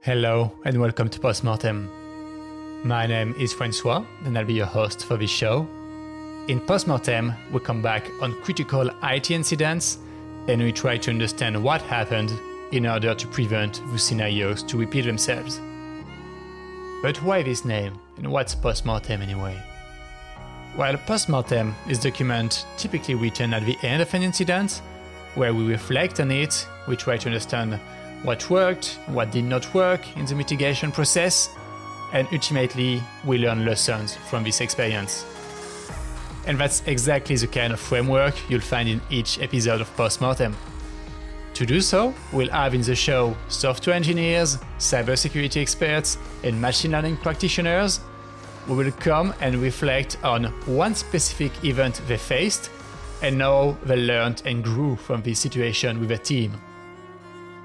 Hello and welcome to Postmortem. My name is Francois and I'll be your host for this show. In Postmortem, we come back on critical IT incidents and we try to understand what happened in order to prevent those scenarios to repeat themselves. But why this name and what's Postmortem anyway? Well, Postmortem is a document typically written at the end of an incident where we reflect on it, we try to understand what worked, what did not work in the mitigation process, and ultimately we learn lessons from this experience. And that's exactly the kind of framework you'll find in each episode of Postmortem. To do so, we'll have in the show software engineers, cybersecurity experts, and machine learning practitioners. We will come and reflect on one specific event they faced and how they learned and grew from this situation with a team.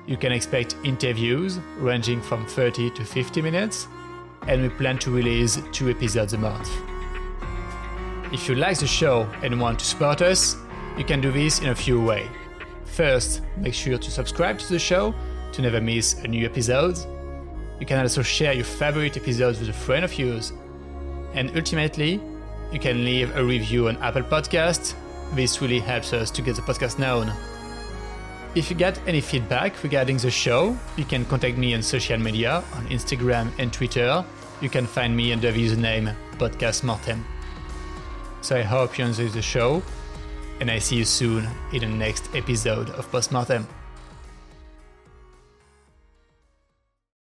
You can expect interviews ranging from 30 to 50 minutes, and we plan to release two episodes a month. If you like the show and want to support us, you can do this in a few ways. First, make sure to subscribe to the show to never miss a new episode. You can also share your favorite episodes with a friend of yours. And ultimately, you can leave a review on Apple Podcasts. This really helps us to get the podcast known. If you get any feedback regarding the show, you can contact me on social media on Instagram and Twitter. You can find me under the username Podcast Mortem. So I hope you enjoy the show, and I see you soon in the next episode of Postmortem.